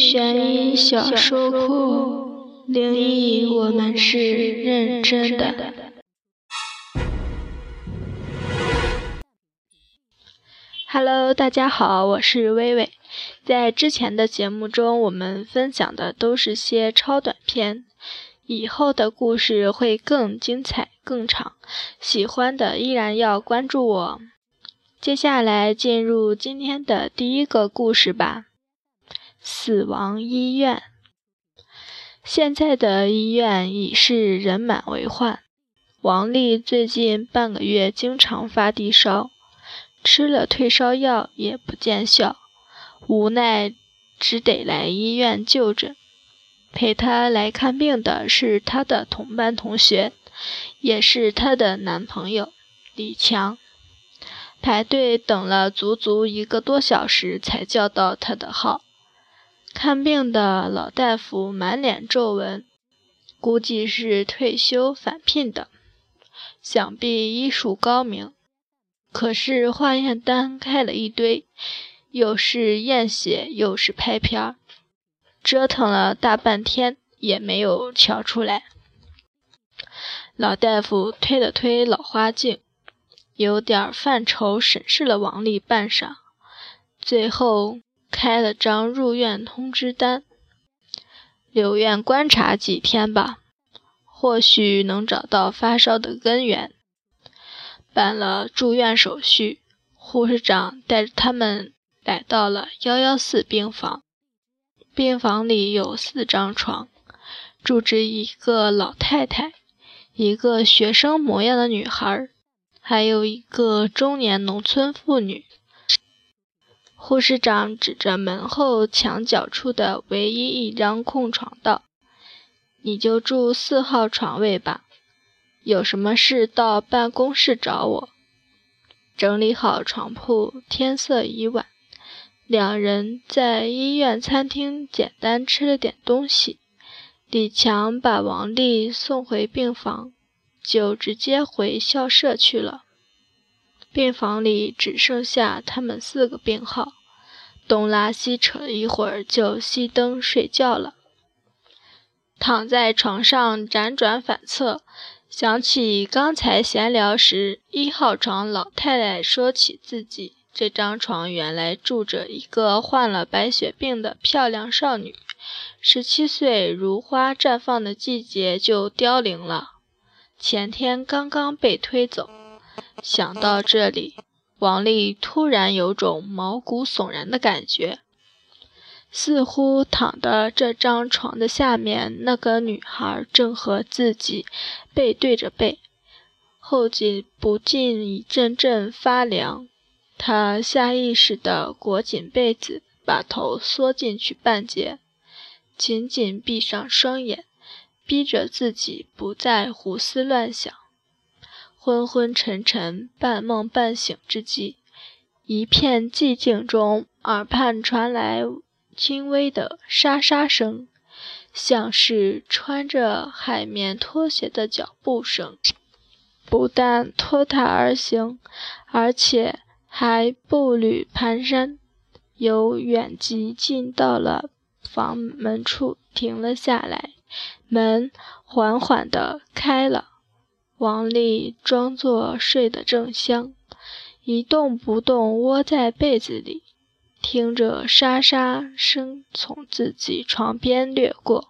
悬疑小说库，灵异我们是认真的。Hello，大家好，我是微微。在之前的节目中，我们分享的都是些超短片，以后的故事会更精彩、更长。喜欢的依然要关注我。接下来进入今天的第一个故事吧。死亡医院。现在的医院已是人满为患。王丽最近半个月经常发低烧，吃了退烧药也不见效，无奈只得来医院就诊。陪她来看病的是她的同班同学，也是她的男朋友李强。排队等了足足一个多小时，才叫到他的号。看病的老大夫满脸皱纹，估计是退休返聘的，想必医术高明。可是化验单开了一堆，又是验血又是拍片儿，折腾了大半天也没有瞧出来。老大夫推了推老花镜。有点犯愁，审视了王丽半晌，最后开了张入院通知单，留院观察几天吧，或许能找到发烧的根源。办了住院手续，护士长带着他们来到了幺幺四病房。病房里有四张床，住着一个老太太，一个学生模样的女孩。还有一个中年农村妇女。护士长指着门后墙角处的唯一一张空床道：“你就住四号床位吧，有什么事到办公室找我。”整理好床铺，天色已晚，两人在医院餐厅简单吃了点东西。李强把王丽送回病房。就直接回校舍去了。病房里只剩下他们四个病号，东拉西扯一会儿，就熄灯睡觉了。躺在床上辗转反侧，想起刚才闲聊时一号床老太太说起自己这张床原来住着一个患了白血病的漂亮少女，十七岁如花绽放的季节就凋零了。前天刚刚被推走，想到这里，王丽突然有种毛骨悚然的感觉，似乎躺的这张床的下面那个女孩正和自己背对着背，后颈不禁一阵阵发凉。她下意识地裹紧被子，把头缩进去半截，紧紧闭上双眼。逼着自己不再胡思乱想，昏昏沉沉、半梦半醒之际，一片寂静中，耳畔传来轻微的沙沙声，像是穿着海绵拖鞋的脚步声。不但拖沓而行，而且还步履蹒跚，由远及近，到了房门处停了下来。门缓缓地开了，王丽装作睡得正香，一动不动窝在被子里，听着沙沙声从自己床边掠过，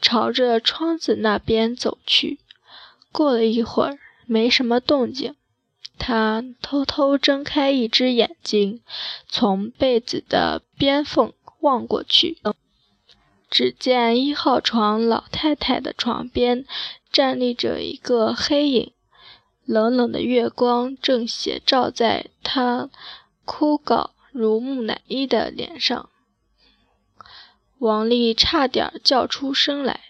朝着窗子那边走去。过了一会儿，没什么动静，她偷偷睁开一只眼睛，从被子的边缝望过去。只见一号床老太太的床边站立着一个黑影，冷冷的月光正斜照在他枯槁如木乃伊的脸上。王丽差点叫出声来：“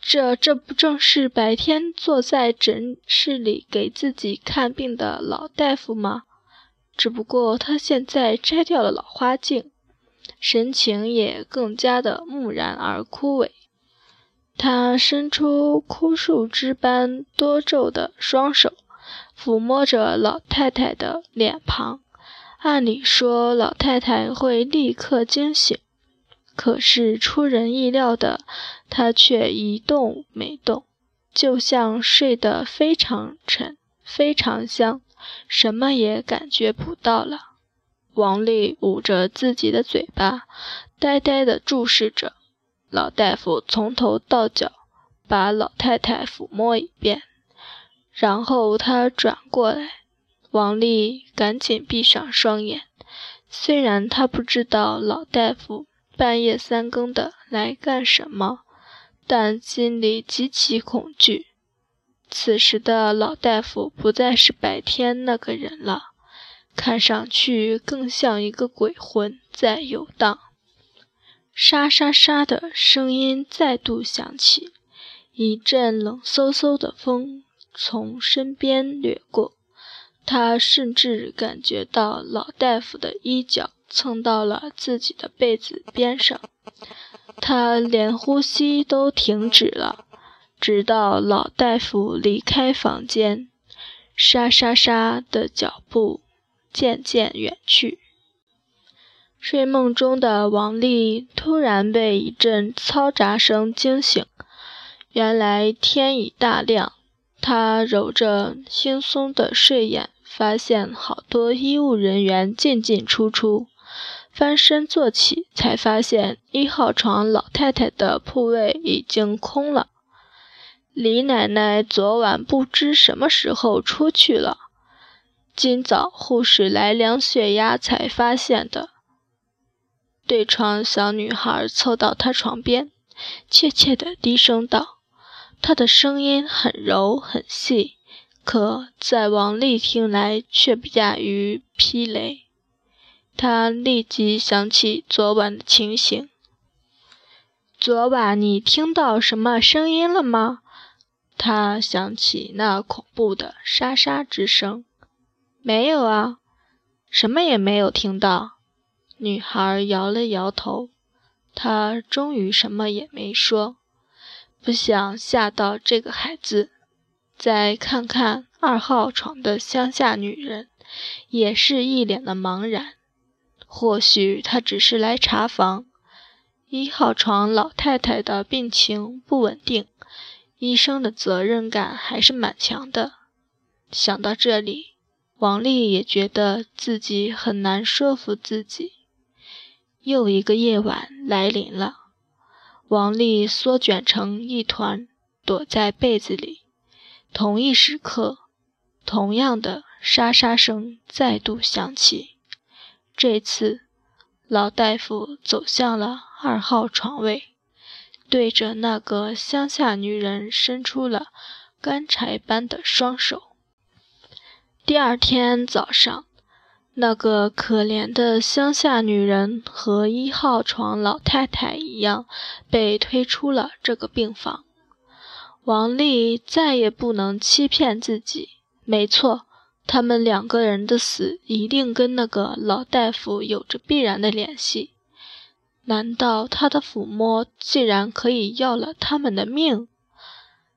这这不正是白天坐在诊室里给自己看病的老大夫吗？只不过他现在摘掉了老花镜。”神情也更加的木然而枯萎。他伸出枯树枝般多皱的双手，抚摸着老太太的脸庞。按理说，老太太会立刻惊醒，可是出人意料的，他却一动没动，就像睡得非常沉、非常香，什么也感觉不到了。王丽捂着自己的嘴巴，呆呆地注视着老大夫，从头到脚把老太太抚摸一遍，然后他转过来，王丽赶紧闭上双眼。虽然他不知道老大夫。半夜三更的来干什么？但心里极其恐惧。此时的老大夫不再是白天那个人了，看上去更像一个鬼魂在游荡。沙沙沙的声音再度响起，一阵冷飕飕的风从身边掠过，他甚至感觉到老大夫的衣角。蹭到了自己的被子边上，他连呼吸都停止了，直到老大夫离开房间，沙沙沙的脚步渐渐远去。睡梦中的王丽突然被一阵嘈杂声惊醒，原来天已大亮。她揉着惺忪的睡眼，发现好多医务人员进进出出。翻身坐起，才发现一号床老太太的铺位已经空了。李奶奶昨晚不知什么时候出去了，今早护士来量血压才发现的。对床小女孩凑到她床边，怯怯地低声道：“她的声音很柔很细，可在王丽听来却不亚于霹雷。”他立即想起昨晚的情形。昨晚你听到什么声音了吗？他想起那恐怖的沙沙之声。没有啊，什么也没有听到。女孩摇了摇头。她终于什么也没说，不想吓到这个孩子。再看看二号床的乡下女人，也是一脸的茫然。或许他只是来查房。一号床老太太的病情不稳定，医生的责任感还是蛮强的。想到这里，王丽也觉得自己很难说服自己。又一个夜晚来临了，王丽缩卷成一团，躲在被子里。同一时刻，同样的沙沙声再度响起。这次，老大夫走向了二号床位，对着那个乡下女人伸出了干柴般的双手。第二天早上，那个可怜的乡下女人和一号床老太太一样，被推出了这个病房。王丽再也不能欺骗自己，没错。他们两个人的死一定跟那个老大夫有着必然的联系。难道他的抚摸竟然可以要了他们的命？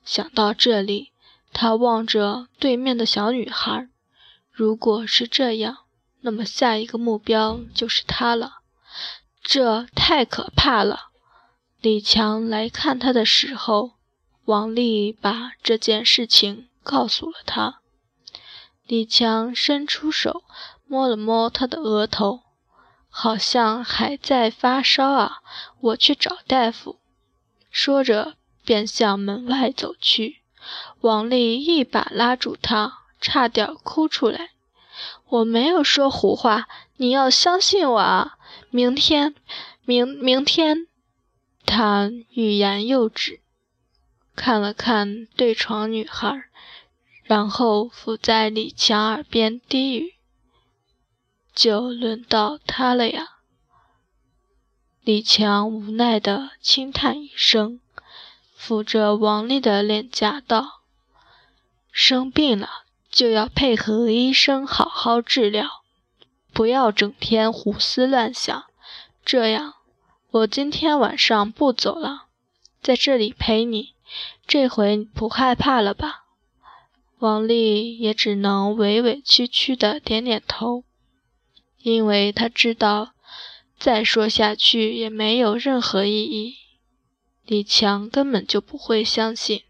想到这里，他望着对面的小女孩。如果是这样，那么下一个目标就是他了。这太可怕了！李强来看他的时候，王丽把这件事情告诉了他。李强伸出手摸了摸他的额头，好像还在发烧啊！我去找大夫。说着，便向门外走去。王丽一把拉住他，差点哭出来。我没有说胡话，你要相信我啊！明天，明明天，他欲言又止，看了看对床女孩。然后伏在李强耳边低语：“就轮到他了呀。”李强无奈地轻叹一声，抚着王丽的脸颊道：“生病了就要配合医生好好治疗，不要整天胡思乱想。这样，我今天晚上不走了，在这里陪你。这回不害怕了吧？”王丽也只能委委屈屈地点点头，因为她知道再说下去也没有任何意义。李强根本就不会相信。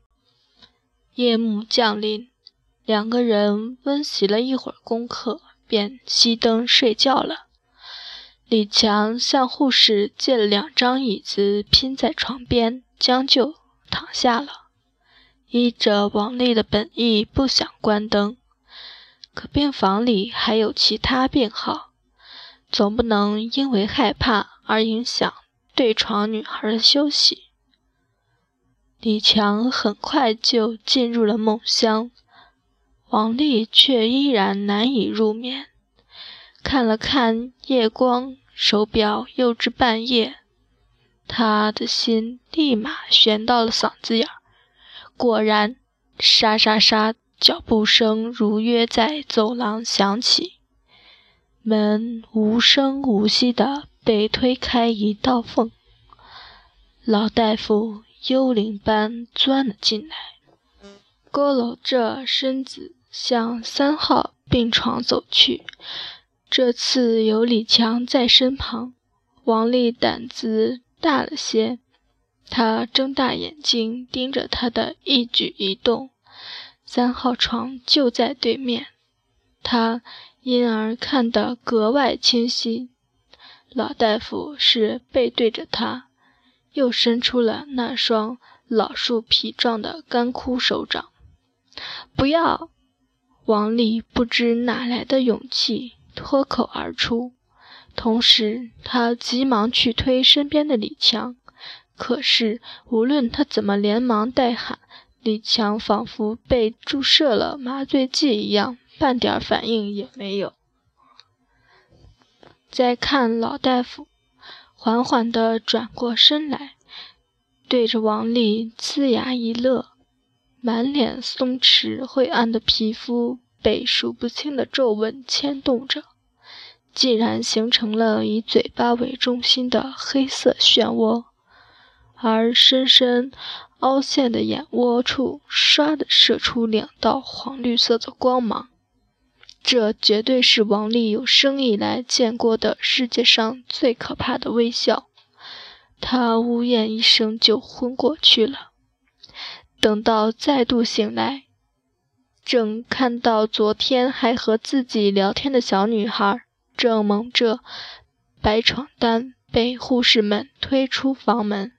夜幕降临，两个人温习了一会儿功课，便熄灯睡觉了。李强向护士借了两张椅子，拼在床边，将就躺下了。依着王丽的本意，不想关灯。可病房里还有其他病号，总不能因为害怕而影响对床女孩的休息。李强很快就进入了梦乡，王丽却依然难以入眠。看了看夜光手表，又至半夜，他的心立马悬到了嗓子眼儿。果然，沙沙沙。脚步声如约在走廊响起，门无声无息地被推开一道缝，老大夫幽灵般钻了进来，佝偻着身子向三号病床走去。这次有李强在身旁，王丽胆子大了些，她睁大眼睛盯着他的一举一动。三号床就在对面，他因而看得格外清晰。老大夫是背对着他，又伸出了那双老树皮状的干枯手掌。不要！王丽不知哪来的勇气脱口而出，同时他急忙去推身边的李强，可是无论他怎么连忙带喊。李强仿佛被注射了麻醉剂一样，半点反应也没有。再看老大夫，缓缓地转过身来，对着王丽呲牙一乐，满脸松弛晦暗的皮肤被数不清的皱纹牵动着，竟然形成了以嘴巴为中心的黑色漩涡，而深深。凹陷的眼窝处，唰的射出两道黄绿色的光芒。这绝对是王丽有生以来见过的世界上最可怕的微笑。他呜咽一声就昏过去了。等到再度醒来，正看到昨天还和自己聊天的小女孩正蒙着白床单被护士们推出房门。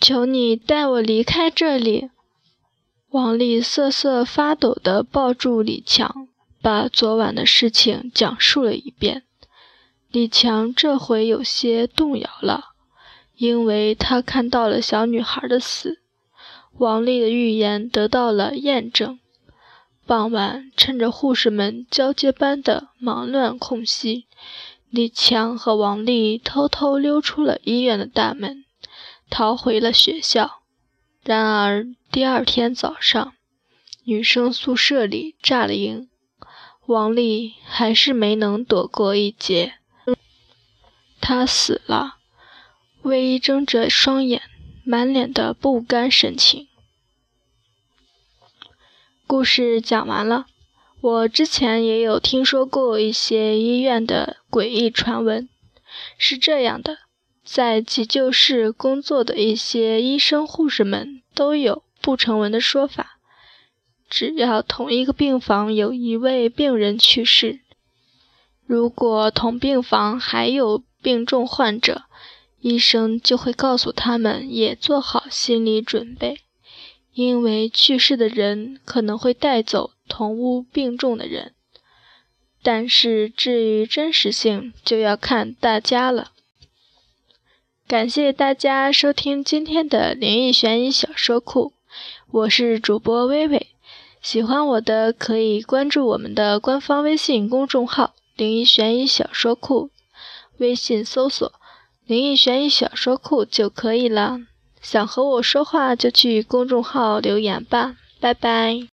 求你带我离开这里！王丽瑟瑟发抖地抱住李强，把昨晚的事情讲述了一遍。李强这回有些动摇了，因为他看到了小女孩的死，王丽的预言得到了验证。傍晚，趁着护士们交接班的忙乱空隙，李强和王丽偷偷溜出了医院的大门。逃回了学校。然而第二天早上，女生宿舍里炸了营，王丽还是没能躲过一劫。她死了。魏一睁着双眼，满脸的不甘神情。故事讲完了。我之前也有听说过一些医院的诡异传闻，是这样的。在急救室工作的一些医生、护士们都有不成文的说法：只要同一个病房有一位病人去世，如果同病房还有病重患者，医生就会告诉他们也做好心理准备，因为去世的人可能会带走同屋病重的人。但是至于真实性，就要看大家了。感谢大家收听今天的灵异悬疑小说库，我是主播微微。喜欢我的可以关注我们的官方微信公众号“灵异悬疑小说库”，微信搜索“灵异悬疑小说库”就可以了。想和我说话就去公众号留言吧，拜拜。